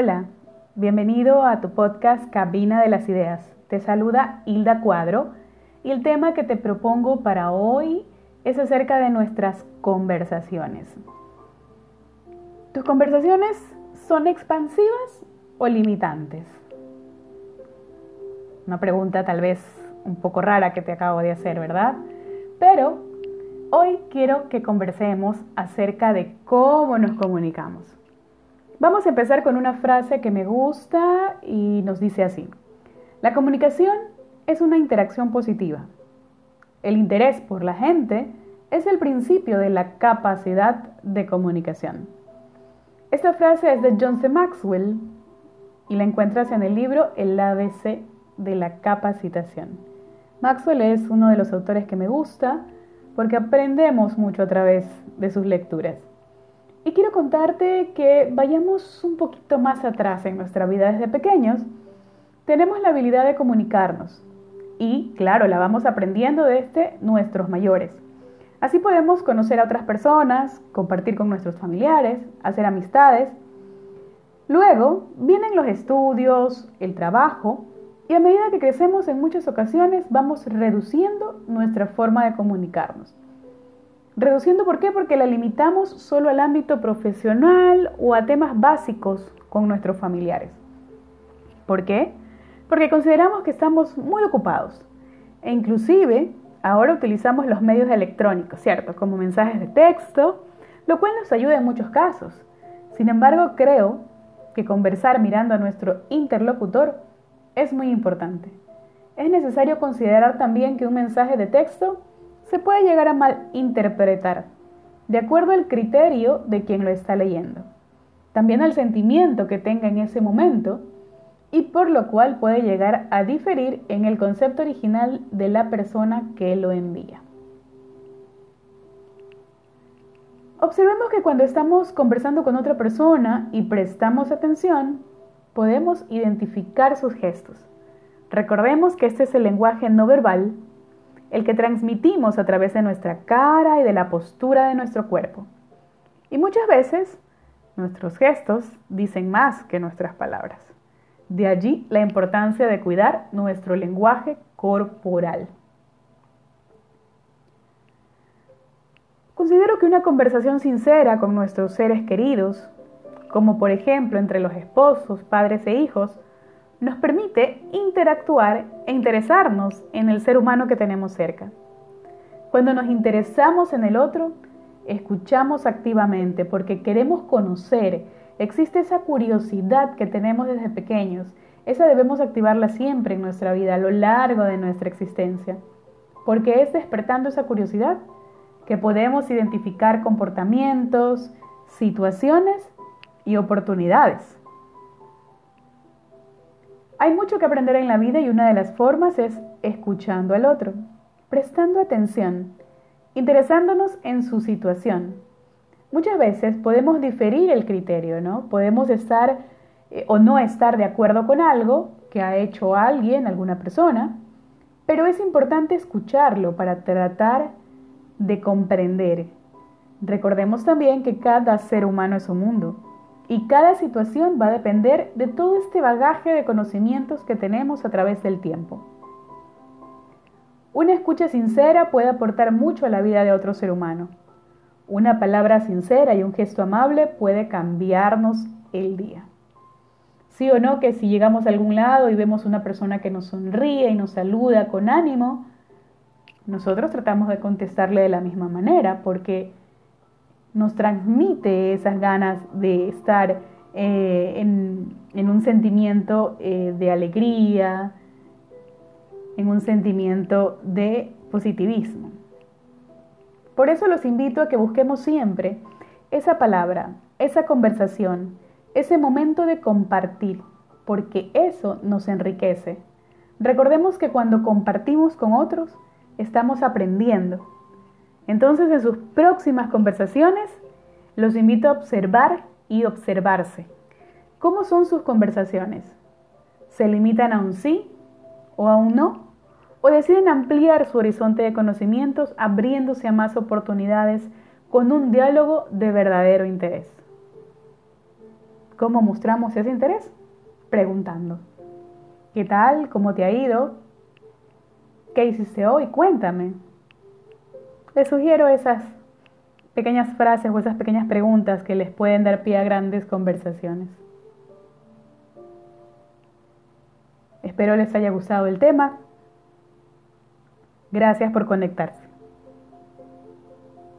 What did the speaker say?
Hola, bienvenido a tu podcast Cabina de las Ideas. Te saluda Hilda Cuadro y el tema que te propongo para hoy es acerca de nuestras conversaciones. ¿Tus conversaciones son expansivas o limitantes? Una pregunta tal vez un poco rara que te acabo de hacer, ¿verdad? Pero hoy quiero que conversemos acerca de cómo nos comunicamos. Vamos a empezar con una frase que me gusta y nos dice así. La comunicación es una interacción positiva. El interés por la gente es el principio de la capacidad de comunicación. Esta frase es de John C. Maxwell y la encuentras en el libro El ABC de la capacitación. Maxwell es uno de los autores que me gusta porque aprendemos mucho a través de sus lecturas. Y quiero contarte que vayamos un poquito más atrás en nuestra vida desde pequeños. Tenemos la habilidad de comunicarnos y, claro, la vamos aprendiendo desde nuestros mayores. Así podemos conocer a otras personas, compartir con nuestros familiares, hacer amistades. Luego vienen los estudios, el trabajo y a medida que crecemos en muchas ocasiones vamos reduciendo nuestra forma de comunicarnos. Reduciendo, ¿por qué? Porque la limitamos solo al ámbito profesional o a temas básicos con nuestros familiares. ¿Por qué? Porque consideramos que estamos muy ocupados. E inclusive ahora utilizamos los medios electrónicos, ¿cierto? Como mensajes de texto, lo cual nos ayuda en muchos casos. Sin embargo, creo que conversar mirando a nuestro interlocutor es muy importante. Es necesario considerar también que un mensaje de texto se puede llegar a malinterpretar, de acuerdo al criterio de quien lo está leyendo, también al sentimiento que tenga en ese momento, y por lo cual puede llegar a diferir en el concepto original de la persona que lo envía. Observemos que cuando estamos conversando con otra persona y prestamos atención, podemos identificar sus gestos. Recordemos que este es el lenguaje no verbal el que transmitimos a través de nuestra cara y de la postura de nuestro cuerpo. Y muchas veces nuestros gestos dicen más que nuestras palabras. De allí la importancia de cuidar nuestro lenguaje corporal. Considero que una conversación sincera con nuestros seres queridos, como por ejemplo entre los esposos, padres e hijos, nos permite interactuar e interesarnos en el ser humano que tenemos cerca. Cuando nos interesamos en el otro, escuchamos activamente porque queremos conocer. Existe esa curiosidad que tenemos desde pequeños. Esa debemos activarla siempre en nuestra vida, a lo largo de nuestra existencia. Porque es despertando esa curiosidad que podemos identificar comportamientos, situaciones y oportunidades. Hay mucho que aprender en la vida y una de las formas es escuchando al otro, prestando atención, interesándonos en su situación. Muchas veces podemos diferir el criterio, ¿no? Podemos estar eh, o no estar de acuerdo con algo que ha hecho alguien, alguna persona, pero es importante escucharlo para tratar de comprender. Recordemos también que cada ser humano es un mundo y cada situación va a depender de todo este bagaje de conocimientos que tenemos a través del tiempo. Una escucha sincera puede aportar mucho a la vida de otro ser humano. Una palabra sincera y un gesto amable puede cambiarnos el día. Sí o no que si llegamos a algún lado y vemos una persona que nos sonríe y nos saluda con ánimo, nosotros tratamos de contestarle de la misma manera porque nos transmite esas ganas de estar eh, en, un sentimiento eh, de alegría, en un sentimiento de positivismo. Por eso los invito a que busquemos siempre esa palabra, esa conversación, ese momento de compartir, porque eso nos enriquece. Recordemos que cuando compartimos con otros, estamos aprendiendo, entonces, en sus próximas conversaciones, los invito a observar y observarse. ¿Cómo son sus conversaciones? ¿Se limitan a un sí o a un no? ¿O deciden ampliar su horizonte de conocimientos abriéndose a más oportunidades con un diálogo de verdadero interés? ¿Cómo mostramos ese interés? Preguntando. ¿Qué tal? ¿Cómo te ha ido? ¿Qué hiciste hoy? Cuéntame. Les sugiero esas pequeñas frases o esas pequeñas preguntas que les pueden dar pie a grandes conversaciones. Espero les haya gustado el tema. Gracias por conectarse.